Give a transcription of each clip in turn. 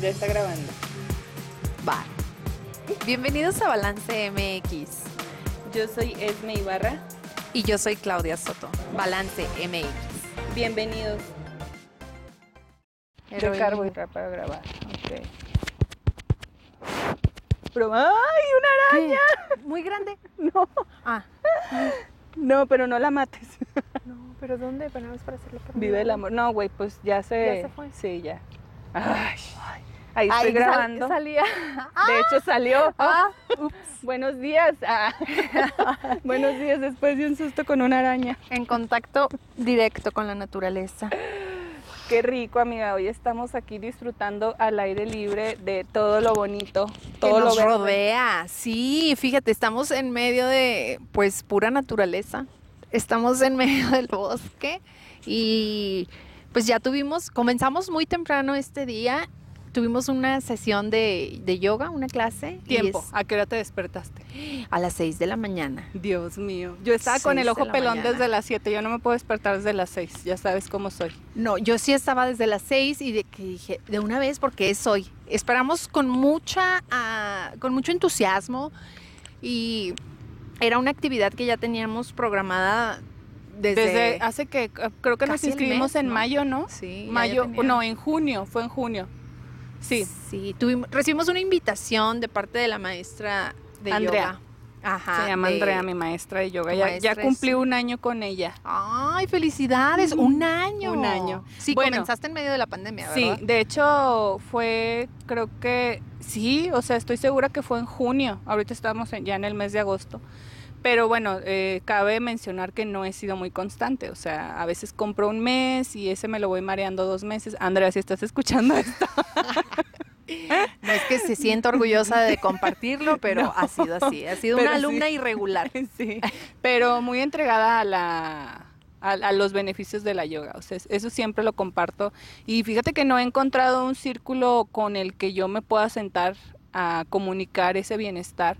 Ya está grabando. Va. Bienvenidos a Balance MX. Yo soy Esme Ibarra. Y yo soy Claudia Soto. Balance MX. Bienvenidos. Heroína. Recargo y para grabar. Ok. Pero, ¡ay, una araña! Muy grande. No, Ah. no, pero no la mates. No, pero ¿dónde? Pero no es para hacerlo Vive el amor. No, güey, pues ya se... ¿Ya se fue? Sí, ya. Ay, ahí estoy sal- grabando. salía. De hecho, salió. Ah, Buenos días. Ah. Buenos días después de un susto con una araña. en contacto directo con la naturaleza. Qué rico, amiga. Hoy estamos aquí disfrutando al aire libre de todo lo bonito, todo que lo nos rodea. Sí, fíjate, estamos en medio de pues pura naturaleza. Estamos en medio del bosque y pues ya tuvimos, comenzamos muy temprano este día. Tuvimos una sesión de, de yoga, una clase. Tiempo. es ¿A qué hora te despertaste? a las 6 de la mañana. Dios mío. Yo estaba con el ojo pelón mañana. desde las 7. Yo no me puedo despertar desde las 6. Ya sabes cómo soy. No, yo sí estaba desde las 6 y de que dije, de una vez porque es hoy. Esperamos con mucha, ah, con mucho entusiasmo y era una actividad que ya teníamos programada desde, Desde, hace que creo que nos inscribimos mes, en ¿no? mayo, ¿no? Sí, Mayo, no, en junio, fue en junio. Sí. Sí, tuvimos, recibimos una invitación de parte de la maestra de Andrea. yoga. Ajá. Se llama de- Andrea, mi maestra de yoga. Ya, ya cumplí un año con ella. Ay, felicidades, un año. Un año. Sí, Bueno. comenzaste en medio de la pandemia, Sí, ¿verdad? de hecho fue, creo que sí, o sea, estoy segura que fue en junio. Ahorita estamos en- ya en el mes de agosto. Pero bueno, eh, cabe mencionar que no he sido muy constante. O sea, a veces compro un mes y ese me lo voy mareando dos meses. Andrea, si estás escuchando esto. No es que se sienta orgullosa de compartirlo, pero No. ha sido así. Ha sido una sí. alumna irregular. sí. Pero muy entregada a la a, a los beneficios de la yoga, o sea, es- eso siempre lo comparto y fíjate que no he encontrado un círculo con el que yo me pueda sentar a comunicar ese bienestar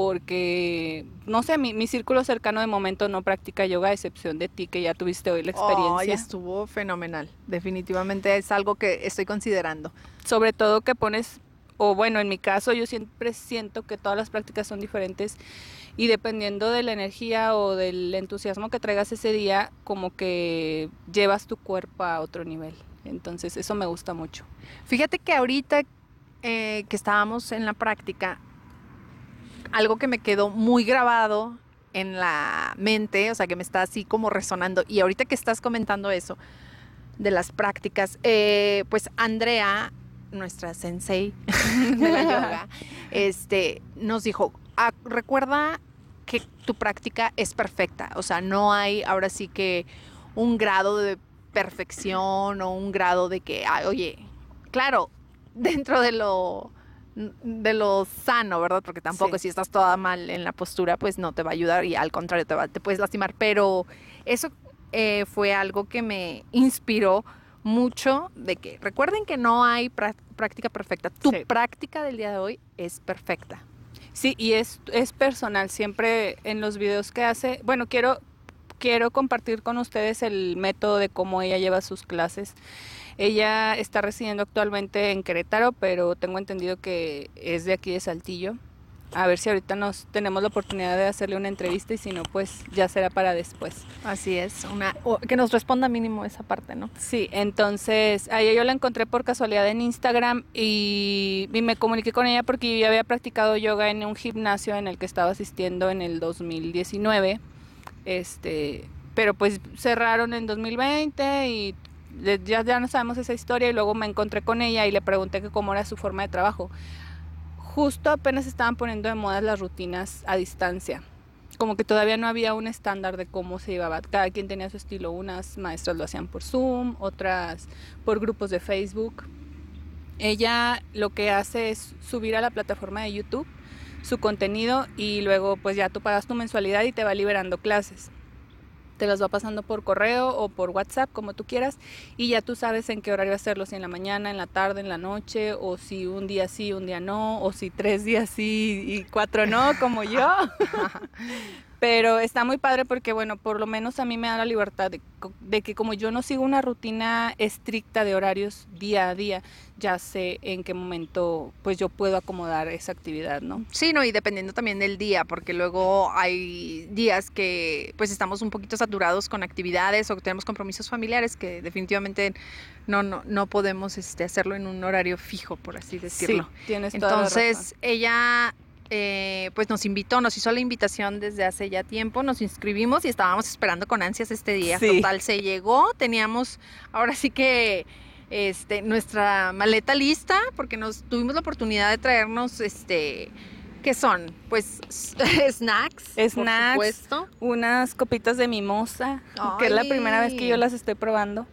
porque, no sé, mi, mi círculo cercano de momento no practica yoga a excepción de ti que ya tuviste hoy la Ay, experiencia. estuvo fenomenal. Definitivamente es algo que estoy considerando. sobre todo que pones, o bueno, en mi caso yo siempre siento que todas las prácticas son diferentes y dependiendo de la energía o del entusiasmo que traigas ese día, como que llevas tu cuerpo a otro nivel. Entonces eso me gusta mucho. Fíjate que ahorita eh, que estábamos en la práctica, algo que me quedó muy grabado en la mente, o sea, que me está así como resonando, y ahorita que estás comentando eso de las prácticas, eh, pues Andrea, nuestra sensei de la yoga, este, nos dijo, "Ah, recuerda que tu práctica es perfecta, o sea, no hay ahora sí que un grado de perfección o un grado de que, ay, oye, claro, dentro de lo de lo sano, ¿verdad? Porque tampoco Sí. si estás toda mal en la postura, pues no te va a ayudar y al contrario te, va- te puedes lastimar. Pero eso eh, fue algo que me inspiró mucho de que recuerden que no hay prá- práctica perfecta. Tu Sí. práctica del día de hoy es perfecta. Sí, y es, es personal, siempre en los videos que hace, bueno, quiero, quiero compartir con ustedes el método de cómo ella lleva sus clases. Ella está residiendo actualmente en Querétaro, pero tengo entendido que es de aquí de Saltillo. A ver si ahorita nos tenemos la oportunidad de hacerle una entrevista y si no, pues ya será para después. Así es, una que nos responda mínimo esa parte, ¿no? Sí, entonces a ella yo la encontré por casualidad en Instagram y, y me comuniqué con ella porque yo ya había practicado yoga en un gimnasio en el que estaba asistiendo en el 2019. Este, pero pues cerraron en 2020 y ya, ya no sabemos esa historia y luego me encontré con ella y le pregunté que cómo era su forma de trabajo. Justo apenas estaban poniendo de moda las rutinas a distancia. Como que todavía no había un estándar de cómo se llevaba. Cada quien tenía su estilo. Unas maestras lo hacían por Zoom, otras por grupos de Facebook. Ella lo que hace es subir a la plataforma de YouTube su contenido y luego pues ya tú pagas tu mensualidad y te va liberando clases. Te las va pasando por correo o por WhatsApp, como tú quieras, y ya tú sabes en qué horario hacerlo, si en la mañana, en la tarde, en la noche, o si un día sí, un día no, o si tres días sí y cuatro no, como yo. Pero está muy padre porque, bueno, por lo menos a mí me da la libertad de, de que como yo no sigo una rutina estricta de horarios día a día, ya sé en qué momento pues yo puedo acomodar esa actividad, ¿no? Sí, no, y dependiendo también del día, porque luego hay días que pues estamos un poquito saturados con actividades o tenemos compromisos familiares que definitivamente no, no, no podemos este, hacerlo en un horario fijo, por así decirlo. Sí, tienes toda la razón. Entonces, ella eh, pues nos invitó, nos hizo la invitación desde hace ya tiempo, nos inscribimos y estábamos esperando con ansias este día. Sí. Total, se llegó, teníamos ahora sí que este, nuestra maleta lista, porque nos tuvimos la oportunidad de traernos este. ¿Qué son? Pues snacks. por Snacks. supuesto. unas copitas de mimosa, que es la primera vez que yo las estoy probando.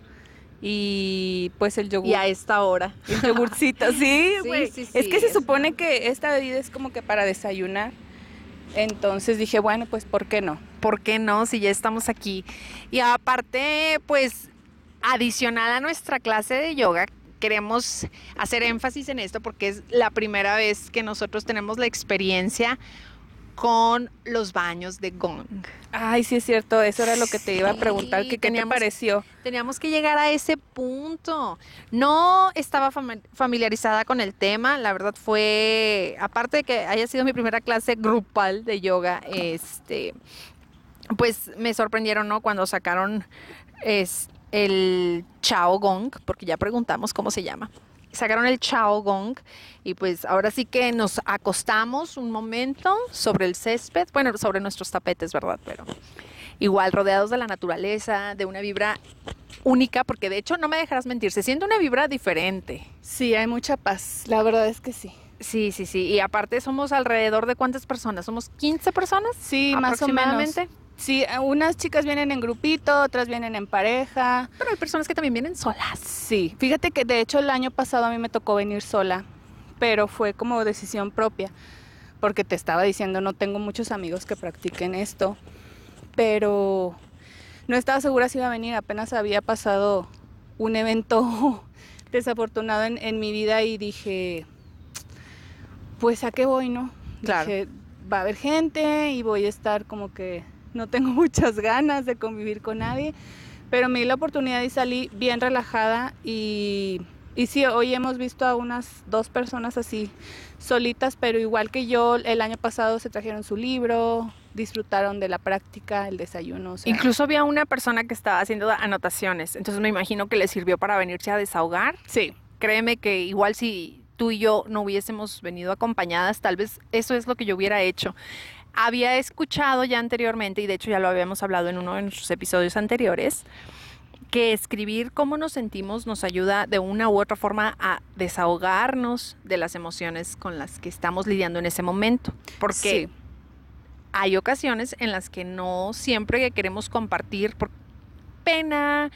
Y pues el yogur. Y a esta hora. El yogurcito, sí, Sí, güey. sí, es sí, que se supone que esta bebida es como que para desayunar. Entonces dije, bueno, pues ¿por qué no? ¿por qué no? Si ya estamos aquí. Y aparte, pues, adicional a nuestra clase de yoga, queremos hacer énfasis en esto porque es la primera vez que nosotros tenemos la experiencia con los baños de gong. Ay, sí es cierto, eso era lo que te iba a preguntar, Sí, que qué te teníamos- pareció. Teníamos que llegar a ese punto. No estaba fami- familiarizada con el tema, la verdad fue, aparte de que haya sido mi primera clase grupal de yoga, este, pues me sorprendieron, ¿no? Cuando sacaron es, el Chao Gong, porque ya preguntamos cómo se llama. Sacaron el Chao Gong y pues ahora sí que nos acostamos un momento sobre el césped, bueno, sobre nuestros tapetes, ¿verdad? Pero igual rodeados de la naturaleza, de una vibra única, porque de hecho no me dejarás mentir, se siente una vibra diferente. Sí, hay mucha paz, la verdad es que sí. Sí, sí, sí. Y aparte somos alrededor de cuántas personas? ¿Somos 15 personas? Sí, más o menos. Sí, unas chicas vienen en grupito, otras vienen en pareja. Pero hay personas que también vienen solas. Sí, fíjate que de hecho el año pasado a mí me tocó venir sola, pero fue como decisión propia, porque te estaba diciendo, no tengo muchos amigos que practiquen esto, pero no estaba segura si iba a venir, apenas había pasado un evento desafortunado en, en mi vida y dije, pues a qué voy, ¿no? Claro. Dije, va a haber gente y voy a estar como que no tengo muchas ganas de convivir con nadie. Pero me di la oportunidad y salí bien relajada y, y sí, hoy hemos visto a unas dos personas así solitas, pero igual que yo, el año pasado se trajeron su libro, disfrutaron de la práctica, el desayuno. o sea, Incluso había una persona que estaba haciendo anotaciones, entonces me imagino que le sirvió para venirse a desahogar. sí, Créeme que igual si tú y yo no hubiésemos venido acompañadas, tal vez eso es lo que yo hubiera hecho. Había escuchado ya anteriormente, y de hecho ya lo habíamos hablado en uno de nuestros episodios anteriores, que escribir cómo nos sentimos nos ayuda de una u otra forma a desahogarnos de las emociones con las que estamos lidiando en ese momento. Porque sí. hay ocasiones en las que no siempre queremos compartir por pena,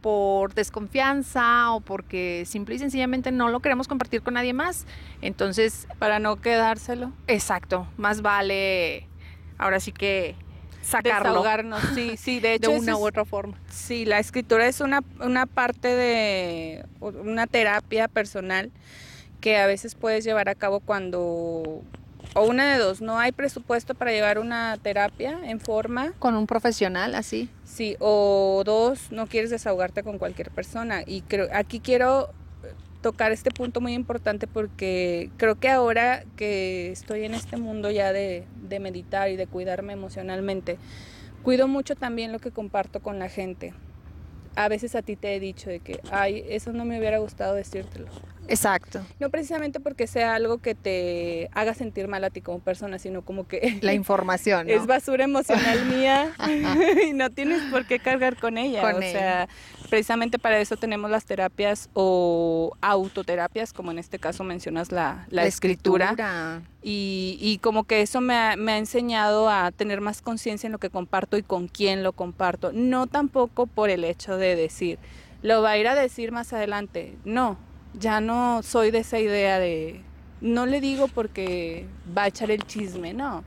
por desconfianza o porque simple y sencillamente no lo queremos compartir con nadie más. Entonces, para no quedárselo. exacto, más vale ahora sí que sacarlo Desahogarnos, sí, sí, de de hecho ese una es- u otra forma. Sí, la escritura es una, una parte de una terapia personal que a veces puedes llevar a cabo cuando, o una de dos, no hay presupuesto para llevar una terapia en forma, Con un profesional así. sí, o dos, no quieres desahogarte con cualquier persona. Y creo, aquí quiero tocar este punto muy importante porque creo que ahora que estoy en este mundo ya de, de meditar y de cuidarme emocionalmente, cuido mucho también lo que comparto con la gente. A veces a ti te he dicho de que, ay, eso no me hubiera gustado decírtelo. Exacto. No precisamente porque sea algo que te haga sentir mal a ti como persona, sino como que La información. ¿no? es basura emocional mía y no tienes por qué cargar con ella. Con o sea, precisamente para eso tenemos las terapias o autoterapias, como en este caso mencionas la, la escritura. Y, y como que eso me ha, me ha enseñado a tener más conciencia en lo que comparto y con quién lo comparto. No tampoco por el hecho de decir, lo va a ir a decir más adelante. No, ya no soy de esa idea de, no le digo porque va a echar el chisme, no.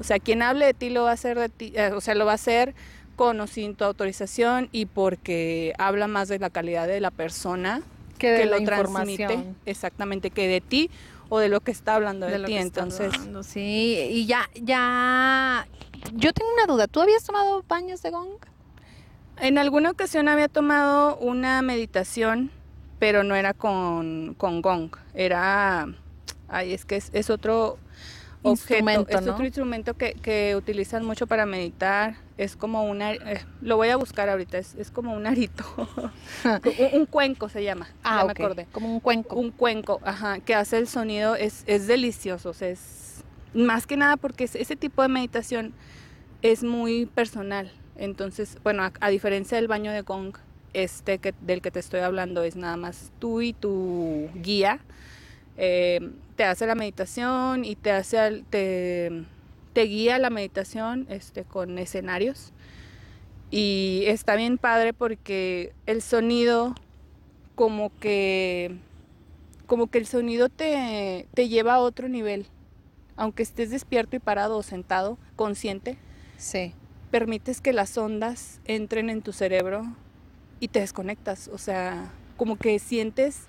O sea, quien hable de ti lo va a hacer de ti, eh, o sea, lo va a hacer con o sin tu autorización y porque habla más de la calidad de la persona Que de que la lo transmite exactamente que de ti o de lo que está hablando de, de ti. Entonces, hablando, sí, y ya, ya yo tengo una duda. ¿Tú habías tomado baños de gong? En alguna ocasión había tomado una meditación, pero no era con, con gong. Era. Ay, es que es, es otro Instrumento, objeto. Es ¿no? otro instrumento que, que utilizan mucho para meditar. Es como una. eh, lo voy a buscar ahorita. Es, es como un arito. un, un cuenco se llama. Ah, ya me acordé. Como un cuenco. Un cuenco, ajá, que hace el sonido, es, es delicioso, o sea, es más que nada porque es- ese tipo de meditación es muy personal. Entonces, bueno, a, a diferencia del baño de gong, este que, del que te estoy hablando es nada más tú y tu guía. eh, te hace la meditación y te hace al- te, te guía la meditación este, con escenarios. Y está bien padre porque el sonido como que como que el sonido te, te lleva a otro nivel. Aunque estés despierto y parado o sentado, consciente, Sí. permites que las ondas entren en tu cerebro y te desconectas. O sea, como que sientes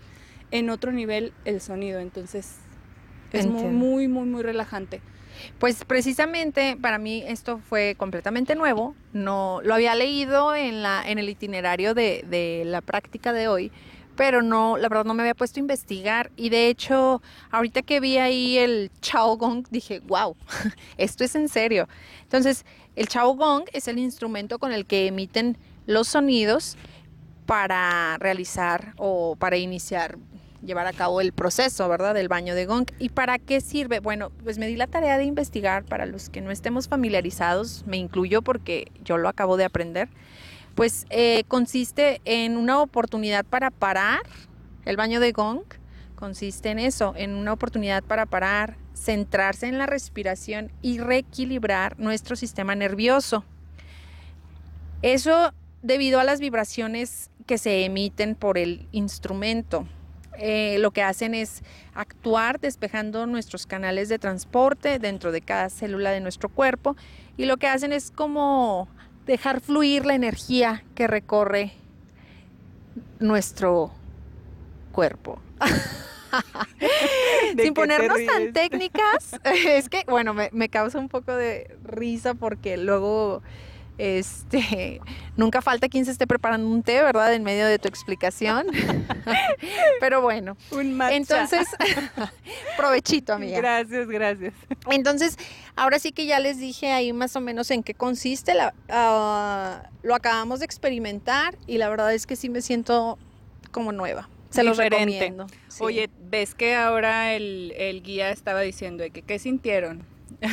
en otro nivel el sonido. Entonces, es muy, muy, muy, muy relajante. Pues precisamente para mí esto fue completamente nuevo. No lo había leído en la en el itinerario de, de la práctica de hoy, pero no, la verdad no me había puesto a investigar y de hecho ahorita que vi ahí el chao gong dije, wow, esto es en serio. Entonces el chao gong es el instrumento con el que emiten los sonidos para realizar o para iniciar llevar a cabo el proceso, ¿verdad? Del baño de gong. ¿Y para qué sirve? Bueno, pues me di la tarea de investigar para los que no estemos familiarizados, me incluyo porque yo lo acabo de aprender. Pues eh, consiste en una oportunidad para parar, el baño de gong consiste en eso, en una oportunidad para parar, centrarse en la respiración y reequilibrar nuestro sistema nervioso. Eso debido a las vibraciones que se emiten por el instrumento. Eh, lo que hacen es actuar despejando nuestros canales de transporte dentro de cada célula de nuestro cuerpo y lo que hacen es como dejar fluir la energía que recorre nuestro cuerpo. ¿De Sin ponernos tan técnicas, es que, bueno, me, me causa un poco de risa porque luego, este, nunca falta quien se esté preparando un té, ¿verdad? En medio de tu explicación. Pero bueno, Un matcha. entonces, provechito, amiga. Gracias, gracias. Entonces, ahora sí que ya les dije ahí más o menos en qué consiste. La, ah, lo acabamos de experimentar y la verdad es que sí me siento como nueva. Se los Diferente. recomiendo. Sí. Oye, ¿ves que ahora el, el guía estaba diciendo de que qué sintieron?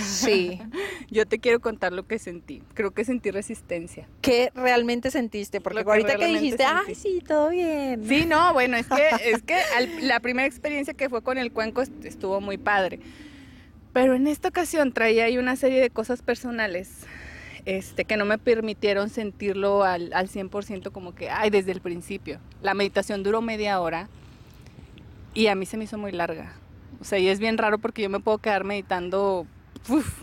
Sí. Yo te quiero contar lo que sentí. Creo que sentí resistencia. ¿Qué realmente sentiste? Porque que ahorita que dijiste, ay, sentí. sí, todo bien. Sí, no, bueno, es que, es que al- la primera experiencia que fue con el cuenco est- estuvo muy padre. Pero en esta ocasión traía ahí una serie de cosas personales este, que no me permitieron sentirlo al, al 100% como que, ay, desde el principio. La meditación duró media hora y a mí se me hizo muy larga. O sea, y es bien raro porque yo me puedo quedar meditando uf,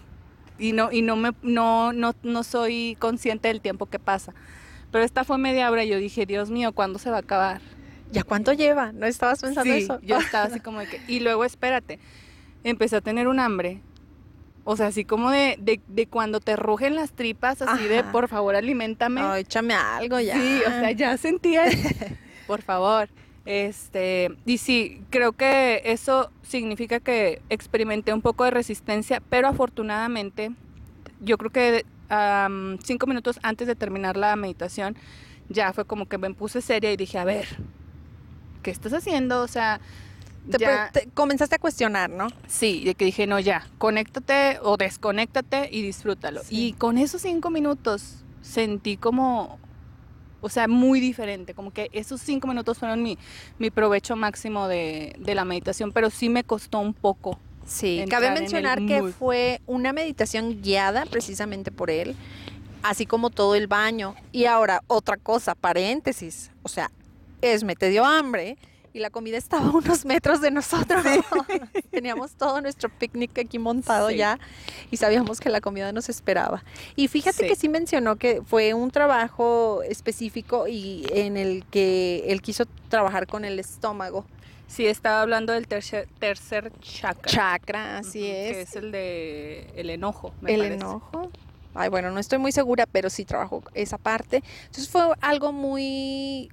y no y no me no no no soy consciente del tiempo que pasa. Pero esta fue media hora y yo dije, Dios mío, ¿cuándo se va a acabar? ¿Ya cuánto lleva? ¿No estabas pensando Sí, eso? yo estaba así como de que... Y luego, espérate, empecé a tener un hambre. O sea, así como de, de, de cuando te rugen las tripas, así de, por favor, aliméntame. Ay, échame algo ya. Sí, o sea, ya sentía, el- por favor. Este, y sí, creo que eso significa que experimenté un poco de resistencia, pero afortunadamente, yo creo que cinco minutos antes de terminar la meditación, ya fue como que me puse seria y dije, a ver, ¿qué estás haciendo? O sea, Te, ya, te- comenzaste a cuestionar, ¿no? sí, de que dije, no, ya, conéctate o desconéctate y disfrútalo. Sí. Y con esos cinco minutos sentí como, o sea, muy diferente, como que esos cinco minutos fueron mi, mi provecho máximo de, de la meditación, pero sí me costó un poco. Sí, cabe mencionar que fue una meditación guiada precisamente por él, así como todo el baño. Y ahora, otra cosa, paréntesis, o sea, Esme te dio hambre y la comida estaba a unos metros de nosotros. Teníamos todo nuestro picnic aquí montado Sí. ya y sabíamos que la comida nos esperaba. Y fíjate Sí. que sí mencionó que fue un trabajo específico y en el que él quiso trabajar con el estómago. Sí, estaba hablando del tercer, tercer chakra. Chakra, así es. Que es el de el enojo. me el parece. enojo. Ay, bueno, no estoy muy segura, pero sí trabajo esa parte. Entonces fue algo muy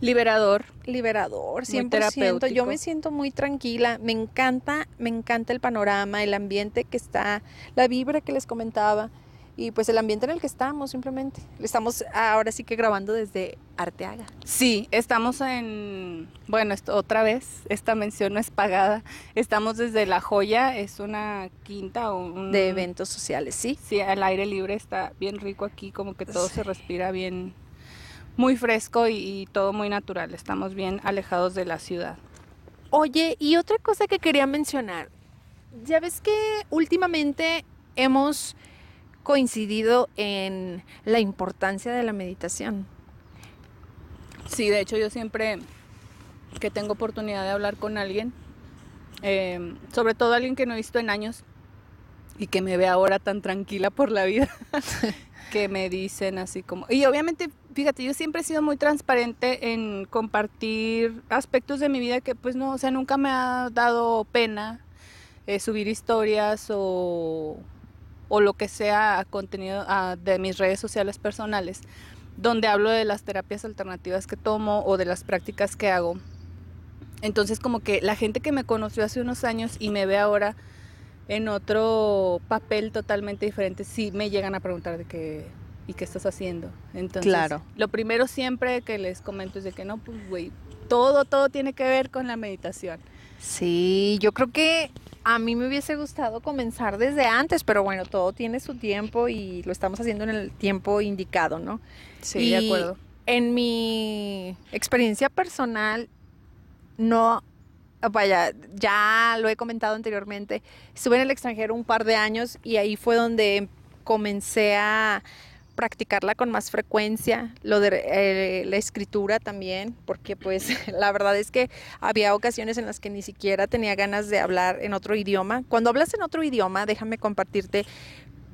liberador, liberador, 100%. Yo me siento muy tranquila, me encanta, me encanta el panorama, el ambiente que está, la vibra que les comentaba y pues el ambiente en el que estamos simplemente. Estamos ahora sí que grabando desde Arteaga. Sí, estamos en, bueno, esto, otra vez, esta mención no es pagada. Estamos desde La Joya, es una quinta o un... De eventos sociales, sí. Sí, al aire libre está bien rico aquí, como que todo se respira bien, muy fresco y, y todo muy natural. Estamos bien alejados de la ciudad. Oye, y otra cosa que quería mencionar. Ya ves que últimamente hemos coincidido en la importancia de la meditación. Sí, de hecho yo siempre que tengo oportunidad de hablar con alguien, eh, sobre todo alguien que no he visto en años y que me ve ahora tan tranquila por la vida, que me dicen así como... Y obviamente, fíjate, yo siempre he sido muy transparente en compartir aspectos de mi vida que pues no, o sea, nunca me ha dado pena eh, subir historias o o lo que sea contenido de mis redes sociales personales, donde hablo de las terapias alternativas que tomo o de las prácticas que hago. Entonces como que la gente que me conoció hace unos años y me ve ahora en otro papel totalmente diferente, sí me llegan a preguntar de qué y qué estás haciendo. Entonces, claro. lo primero siempre que les comento es de que no, pues güey, todo, todo tiene que ver con la meditación. Sí, yo creo que a mí me hubiese gustado comenzar desde antes, pero bueno, todo tiene su tiempo y lo estamos haciendo en el tiempo indicado, ¿no? Sí, de acuerdo. En mi experiencia personal, no, vaya, ya lo he comentado anteriormente, estuve en el extranjero un par de años y ahí fue donde comencé a practicarla con más frecuencia, lo de eh, la escritura también, porque pues la verdad es que había ocasiones en las que ni siquiera tenía ganas de hablar en otro idioma. Cuando hablas en otro idioma, déjame compartirte,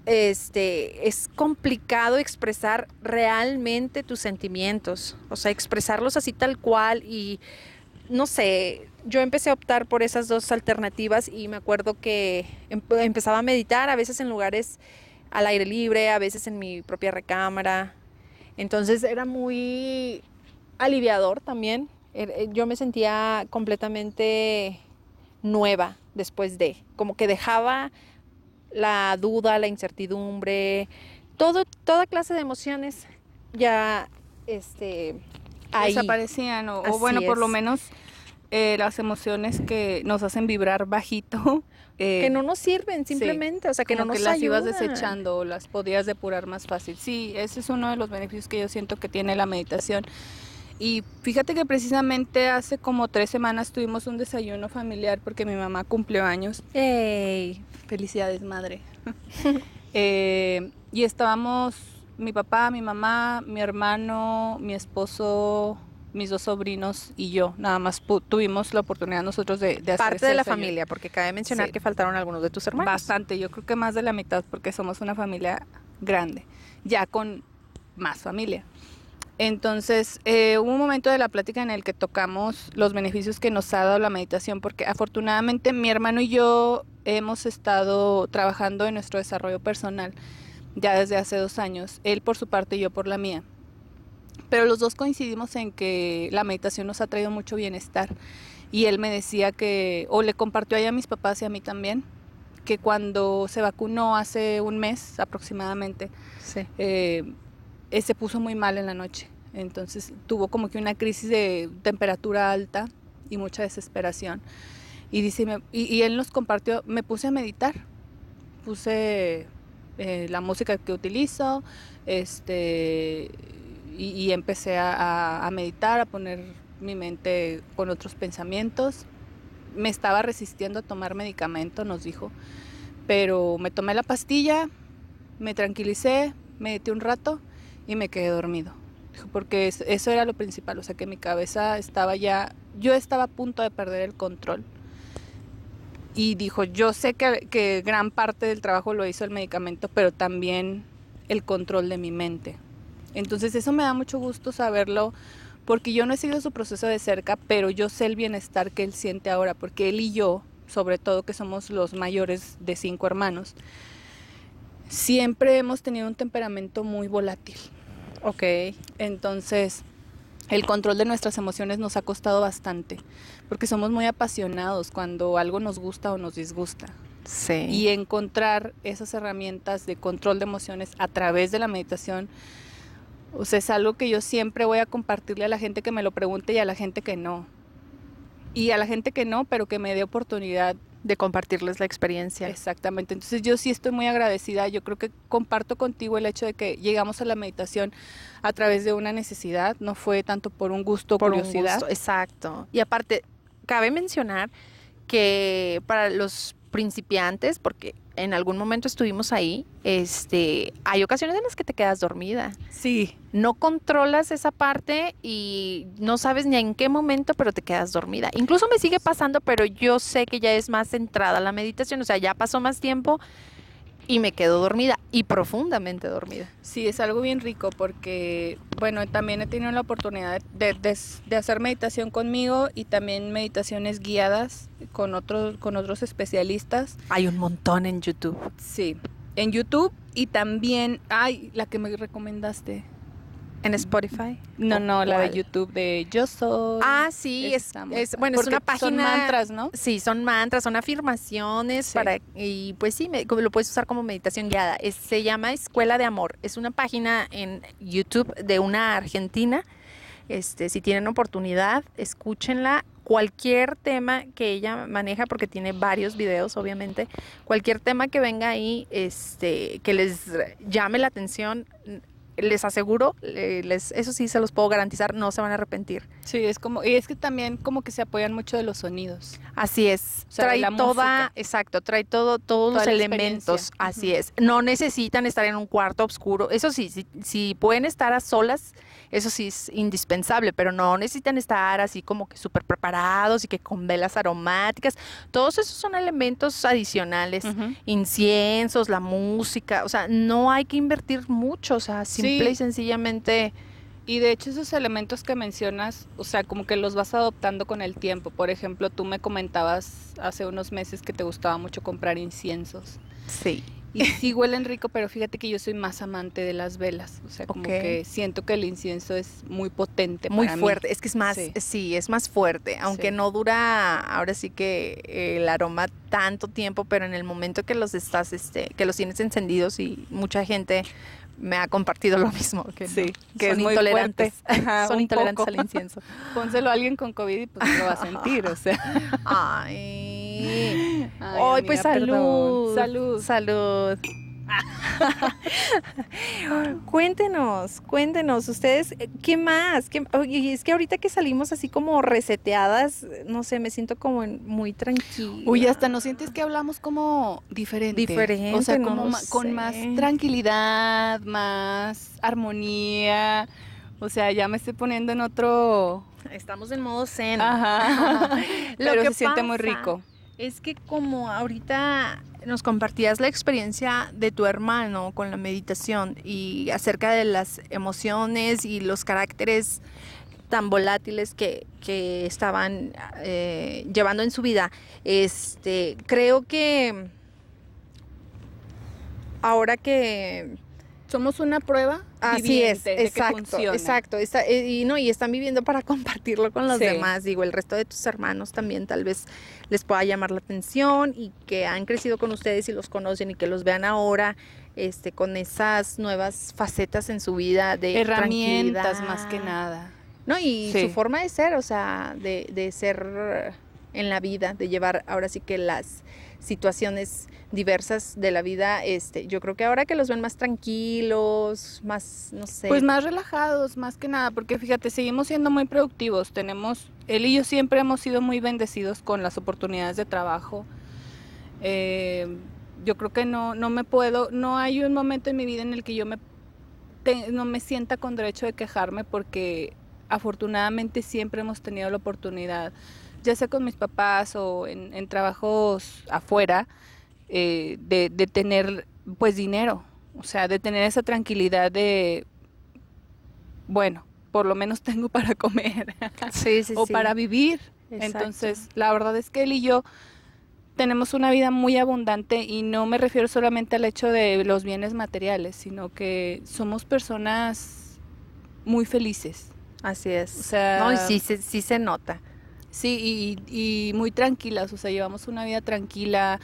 este, es complicado expresar realmente tus sentimientos, o sea, expresarlos así tal cual y no sé, yo empecé a optar por esas dos alternativas y me acuerdo que em, empezaba a meditar a veces en lugares al aire libre, a veces en mi propia recámara. Entonces era muy aliviador también. Er, eh, yo me sentía completamente nueva después de, como que dejaba la duda, la incertidumbre, todo, toda clase de emociones ya este, ahí. desaparecían o, bueno, por lo menos eh, las emociones que nos hacen vibrar bajito que eh, no nos sirven simplemente, o sea, que no nos que las ibas desechando o las podías depurar más fácil. Sí, ese es uno de los beneficios que yo siento que tiene la meditación. Y fíjate que precisamente hace como tres semanas tuvimos un desayuno familiar porque mi mamá cumplió años. ¡Ey! Felicidades, madre. Eh, y estábamos mi papá, mi mamá, mi hermano, mi esposo, mis dos sobrinos y yo. Nada más tuvimos la oportunidad nosotros de, de hacer Parte de la familia, porque cabe mencionar que faltaron algunos de tus hermanos. Bastante, yo creo que más de la mitad, porque somos una familia grande, ya con más familia. Entonces, eh, hubo un momento de la plática en el que tocamos los beneficios que nos ha dado la meditación, porque afortunadamente mi hermano y yo hemos estado trabajando en nuestro desarrollo personal ya desde hace dos años, él por su parte y yo por la mía. Pero los dos coincidimos en que la meditación nos ha traído mucho bienestar. Y él me decía que, o le compartió ahí a mis papás y a mí también, que cuando se vacunó hace un mes aproximadamente, eh, se puso muy mal en la noche. Entonces tuvo como que una crisis de temperatura alta y mucha desesperación. Y, dice, y, él nos compartió, me puse a meditar, puse eh, la música que utilizo, este, y, empecé a, meditar, a poner mi mente con otros pensamientos. Me estaba resistiendo a tomar medicamento, nos dijo, pero me tomé la pastilla, me tranquilicé, medité un rato y me quedé dormido. Porque eso era lo principal, o sea que mi cabeza estaba ya, yo estaba a punto de perder el control. Y dijo, yo sé que, que gran parte del trabajo lo hizo el medicamento, pero también el control de mi mente. Entonces eso me da mucho gusto saberlo porque yo no he seguido su proceso de cerca, pero yo sé el bienestar que él siente ahora, porque él y yo, sobre todo que somos los mayores de cinco hermanos, siempre hemos tenido un temperamento muy volátil. Ok. Entonces, el control de nuestras emociones nos ha costado bastante, porque somos muy apasionados cuando algo nos gusta o nos disgusta. Sí. Y encontrar esas herramientas de control de emociones a través de la meditación, o sea, es algo que yo siempre voy a compartirle a la gente que me lo pregunte y a la gente que no. Y a la gente que no, pero que me dé oportunidad de compartirles la experiencia. Exactamente. Entonces yo sí estoy muy agradecida. Yo creo que comparto contigo el hecho de que llegamos a la meditación a través de una necesidad, no fue tanto por un gusto o Por un curiosidad. gusto, exacto. Y aparte, cabe mencionar que para los principiantes, porque en algún momento estuvimos ahí, este, hay ocasiones en las que te quedas dormida. Sí, No controlas esa parte y no sabes ni en qué momento, pero te quedas dormida. Incluso me sigue pasando, pero yo sé que ya es más centrada la meditación, o sea, ya pasó más tiempo y me quedo dormida y profundamente dormida. sí, es algo bien rico porque, bueno, también he tenido la oportunidad de, de- de hacer meditación conmigo y también meditaciones guiadas con otros, con otros especialistas. Hay un montón en YouTube. Sí, en YouTube y también, ay, la que me recomendaste. En Spotify. No, ¿O no, la de? YouTube de Yo Soy. Ah, sí, es, bueno, es una página. Son mantras, ¿no? Sí, son mantras, son afirmaciones Sí. para y pues sí, me- lo puedes usar como meditación guiada. Es- se llama Escuela de Amor. Es una página en YouTube de una argentina. Este, si tienen oportunidad, escúchenla. Cualquier tema que ella maneja, porque tiene varios videos, obviamente, cualquier tema que venga ahí, este, que les llame la atención, les aseguro, eh, les, eso sí se los puedo garantizar, no se van a arrepentir. Sí, es como, y es que también como que se apoyan mucho de los sonidos. Así es. O sea, de trae toda, música. exacto, trae todo, todos Toda los elementos. Así es. No necesitan estar en un cuarto oscuro. Eso sí, si, si pueden estar a solas, eso sí es indispensable, pero no necesitan estar así como que súper preparados y que con velas aromáticas. Todos esos son elementos adicionales. Inciensos, la música, o sea, no hay que invertir mucho, o sea, simple Sí. y sencillamente. Y de hecho esos elementos que mencionas, o sea, como que los vas adoptando con el tiempo. Por ejemplo, tú me comentabas hace unos meses que te gustaba mucho comprar inciensos. Sí. Y sí huelen rico, pero fíjate que yo soy más amante de las velas. O sea, como Ok. que siento que el incienso es muy potente. Muy para mí. fuerte, es que es más, Sí. sí. es más fuerte, aunque Sí. no dura ahora sí que el aroma tanto tiempo, pero en el momento que los estás, este, que los tienes encendidos y mucha gente me ha compartido lo mismo, que, Sí, no, que son es muy intolerantes. Ajá, son intolerantes poco. al incienso. Pónselo a alguien con COVID y pues no lo va a sentir, o sea. Ay, Ay, Ay, pues salud, perdón. Salud. salud. cuéntenos, cuéntenos, ustedes, eh, ¿qué más? ¿Qué- oye, es que ahorita que salimos así como reseteadas, no sé, me siento como en- muy tranquila. Uy, hasta no sientes que hablamos como diferente. Diferente, O sea, como ma- con más tranquilidad, más armonía. O sea, ya me estoy poniendo en otro. Estamos en modo zen. Ajá. Lo Pero que se siente muy rico. Es que como ahorita nos compartías la experiencia de tu hermano con la meditación y acerca de las emociones y los caracteres tan volátiles que, que estaban eh, llevando en su vida, este, creo que ahora que Somos una prueba. Así es, de exacto, exacto. Está- eh, y no, y están viviendo para compartirlo con los Sí. demás. Digo, el resto de tus hermanos también tal vez les pueda llamar la atención y que han crecido con ustedes y los conocen y que los vean ahora este, con esas nuevas facetas en su vida de Herramientas más que nada. No, y Sí. su forma de ser, o sea, de, de ser en la vida, de llevar ahora sí que las situaciones diversas de la vida, este, yo creo que ahora que los ven más tranquilos, más, no sé. Pues más relajados, más que nada, porque fíjate, seguimos siendo muy productivos. Tenemos, él y yo siempre hemos sido muy bendecidos con las oportunidades de trabajo. Eh, yo creo que no, no me puedo, no hay un momento en mi vida en el que yo me, no me sienta con derecho de quejarme porque afortunadamente siempre hemos tenido la oportunidad, ya sea con mis papás o en, en trabajos afuera, eh, de, de tener pues dinero, o sea, de tener esa tranquilidad de, bueno, por lo menos tengo para comer sí, sí, o sí. para vivir. Exacto. Entonces, la verdad es que él y yo tenemos una vida muy abundante y no me refiero solamente al hecho de los bienes materiales, sino que somos personas muy felices. Así es. O sea, no, y sí, se- sí se nota. Sí, y, muy tranquilas, o sea, llevamos una vida tranquila.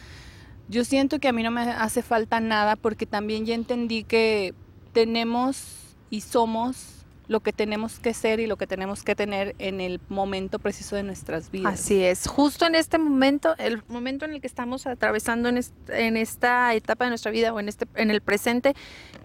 Yo siento que a mí no me hace falta nada porque también ya entendí que tenemos y somos lo que tenemos que ser y lo que tenemos que tener en el momento preciso de nuestras vidas. Así es. Justo en este momento, el momento en el que estamos atravesando en, en esta etapa de nuestra vida o en este en el presente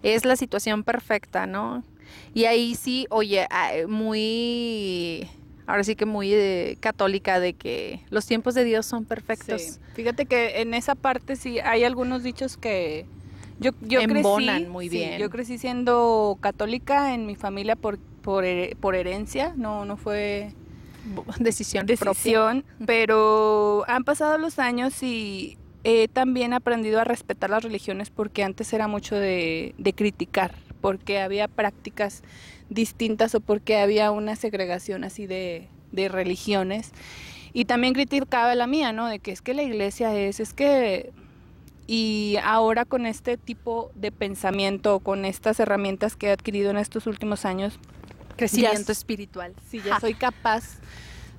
es la situación perfecta, ¿no? Y ahí sí, oye, ah, muy ahora sí que muy eh, católica de que los tiempos de Dios son perfectos. Sí. Fíjate que en esa parte sí hay algunos dichos que yo, yo Embonan crecí, muy sí, bien. yo crecí siendo católica en mi familia por, por, her- por herencia, no, no fue Decisión, propia. decisión, pero han pasado los años y he también aprendido a respetar las religiones porque antes era mucho de, de criticar, porque había prácticas distintas o porque había una segregación así de, de religiones. Y también criticaba la mía, ¿no? De que es que la iglesia es, es que... Y ahora con este tipo de pensamiento, con estas herramientas que he adquirido en estos últimos años, Crecimiento Ya- espiritual. Sí, ya soy capaz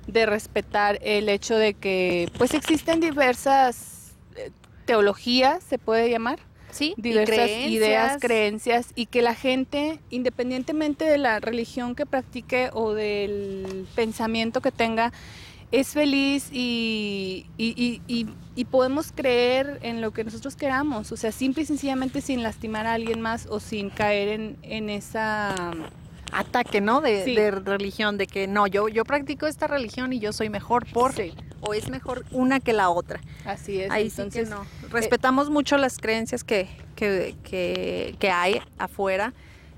de respetar el hecho de que pues existen diversas eh, teologías, se puede llamar, Sí, diversas ideas, creencias. y que la gente, independientemente de la religión que practique o del pensamiento que tenga, es feliz y, y- y- y- y podemos creer en lo que nosotros queramos, o sea, simple y sencillamente sin lastimar a alguien más o sin caer en, en esa... ataque, ¿no? De, Sí. de religión, de que no, yo, yo practico esta religión y yo soy mejor por, Sí, o es mejor una que la otra. así es. Ahí entonces, sí que no. Respetamos mucho las creencias que, que, que, que hay afuera,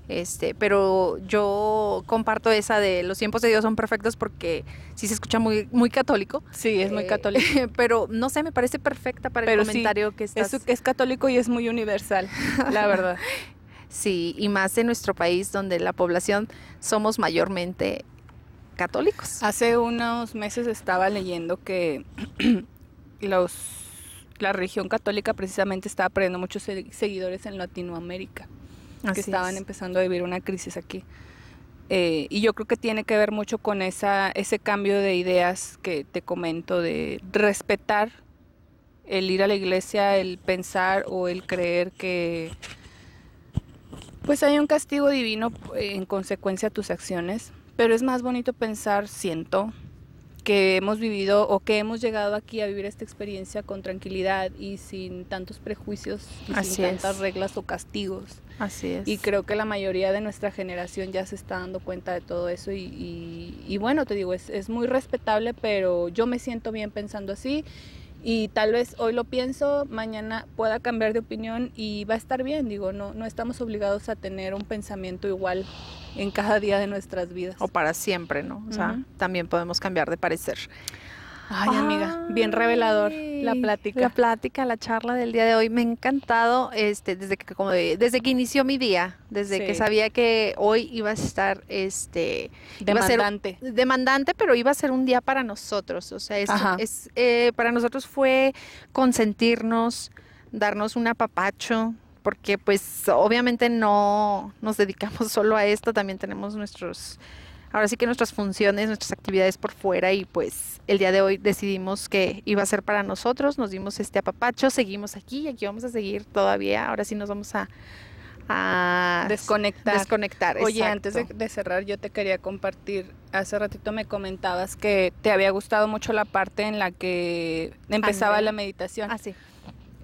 este, pero yo comparto esa de los tiempos de Dios son perfectos porque sí se escucha muy, muy católico. Sí, es muy eh, católico. Pero no sé, me parece perfecta para Pero el sí, comentario que estás. Es, es católico y es muy universal, la verdad. Sí, y más en nuestro país donde la población somos mayormente católicos. Hace unos meses estaba leyendo que los la religión católica precisamente estaba perdiendo muchos se- seguidores en Latinoamérica, que estaban es. empezando a vivir una crisis aquí. Eh, y yo creo que tiene que ver mucho con esa, ese cambio de ideas que te comento, de respetar el ir a la iglesia, el pensar o el creer que pues hay un castigo divino en consecuencia a tus acciones, pero es más bonito pensar, siento, que hemos vivido o que hemos llegado aquí a vivir esta experiencia con tranquilidad y sin tantos prejuicios y Así sin es. tantas reglas o castigos. Así es. Y creo que la mayoría de nuestra generación ya se está dando cuenta de todo eso y, y- y bueno, te digo, es, es muy respetable, pero yo me siento bien pensando así y tal vez hoy lo pienso, mañana pueda cambiar de opinión y va a estar bien, digo, no, no estamos obligados a tener un pensamiento igual en cada día de nuestras vidas. o para siempre, ¿no? O sea, también podemos cambiar de parecer. Ay, amiga, bien revelador la plática. La plática, la charla del día de hoy. Me ha encantado este, desde que como de- desde que inició mi día, desde que sabía que hoy iba a estar este ser- Demandante. demandante, pero iba a ser un día para nosotros. O sea, es, es, eh, para nosotros fue consentirnos, darnos un apapacho, porque pues obviamente no nos dedicamos solo a esto, también tenemos nuestros, ahora sí que nuestras funciones, nuestras actividades por fuera y pues el día de hoy decidimos que iba a ser para nosotros, nos dimos este apapacho, seguimos aquí y aquí vamos a seguir todavía, ahora sí nos vamos a... a Desconectar. desconectar. Oye, antes de, cerrar, yo te quería compartir. Hace ratito me comentabas que te había gustado mucho la parte en la que empezaba Andrea. la meditación. Ah, sí.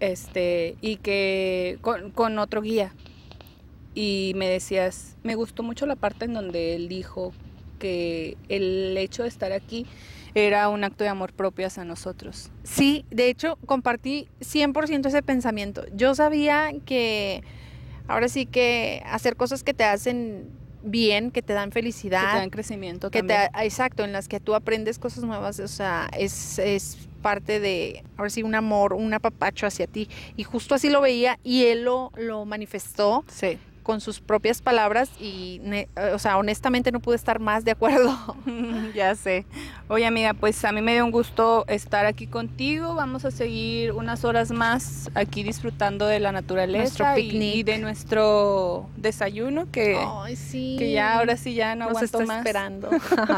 Este, y que con, con otro guía. Y me decías, me gustó mucho la parte en donde él dijo que el hecho de estar aquí era un acto de amor propio hacia nosotros. Sí, de hecho compartí 100% ese pensamiento. Yo sabía que ahora sí que hacer cosas que te hacen bien, que te dan Que felicidad, te dan crecimiento que te, exacto, en las que tú aprendes cosas nuevas, o sea, es, es parte de, ahora sí, un amor, un apapacho hacia ti. Y justo así lo veía y él lo, lo manifestó Sí. Con sus propias palabras y, ne- o sea, honestamente no pude estar más de acuerdo. ya sé. Oye, amiga, pues a mí me dio un gusto estar aquí contigo. Vamos a seguir unas horas más aquí disfrutando de la naturaleza y- de nuestro desayuno que, Ay, sí. que ya ahora sí ya no nos aguanto está más. esperando.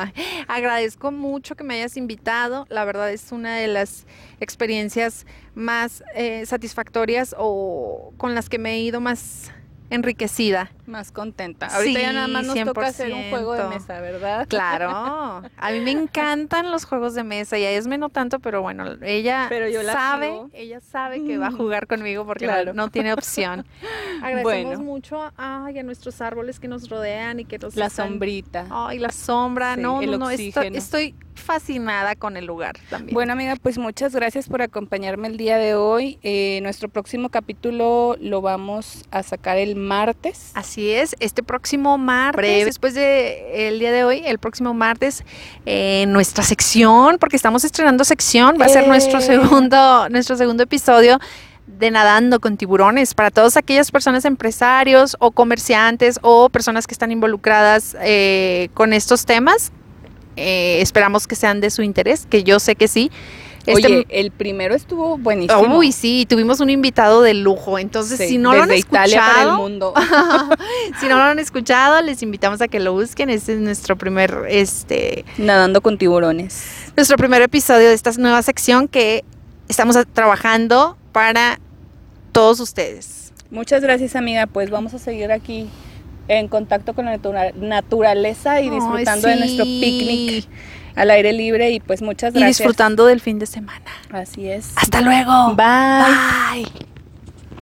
Agradezco mucho que me hayas invitado. La verdad es una de las experiencias más eh, satisfactorias o con las que me he ido más enriquecida. Más contenta. Ahorita ya nada más nos toca hacer un juego de 100%. mesa, ¿verdad? Claro, a mí me encantan los juegos de mesa y a Esme no tanto, pero bueno, ella Pero yo sabe, sigo. ella sabe que va a jugar conmigo porque no- Claro. no, tiene opción. Agradecemos Bueno. mucho ay, a nuestros árboles que nos rodean y que nos La están- sombrita. Ay, la sombra, Sí, no, el no, estoy, oxígeno. estoy fascinada con el lugar también. Bueno, amiga, pues muchas gracias por acompañarme el día de hoy. Eh, nuestro próximo capítulo lo vamos a sacar el martes. Así es, este próximo martes, después de el día de hoy, el próximo martes, eh, nuestra sección, porque estamos estrenando sección, va a ser nuestro ¡Eh! segundo, nuestro segundo episodio de Nadando con Tiburones, para todas aquellas personas empresarios o comerciantes o personas que están involucradas eh, con estos temas. Eh, esperamos que sean de su interés, que yo sé que sí. Este- Oye, el primero estuvo buenísimo. Uy, sí, tuvimos un invitado de lujo. Entonces, Sí, si no lo han escuchado, Italia para el mundo. si no lo han escuchado, les invitamos a que lo busquen. Este es nuestro primer, este, Nadando con tiburones. nuestro primer episodio de esta nueva sección que estamos trabajando para todos ustedes. Muchas gracias, amiga. Pues vamos a seguir aquí en contacto con la natura- naturaleza y disfrutando de nuestro picnic al aire libre. Y pues muchas Y gracias. disfrutando del fin de semana. Así es. Hasta luego. Bye. Bye.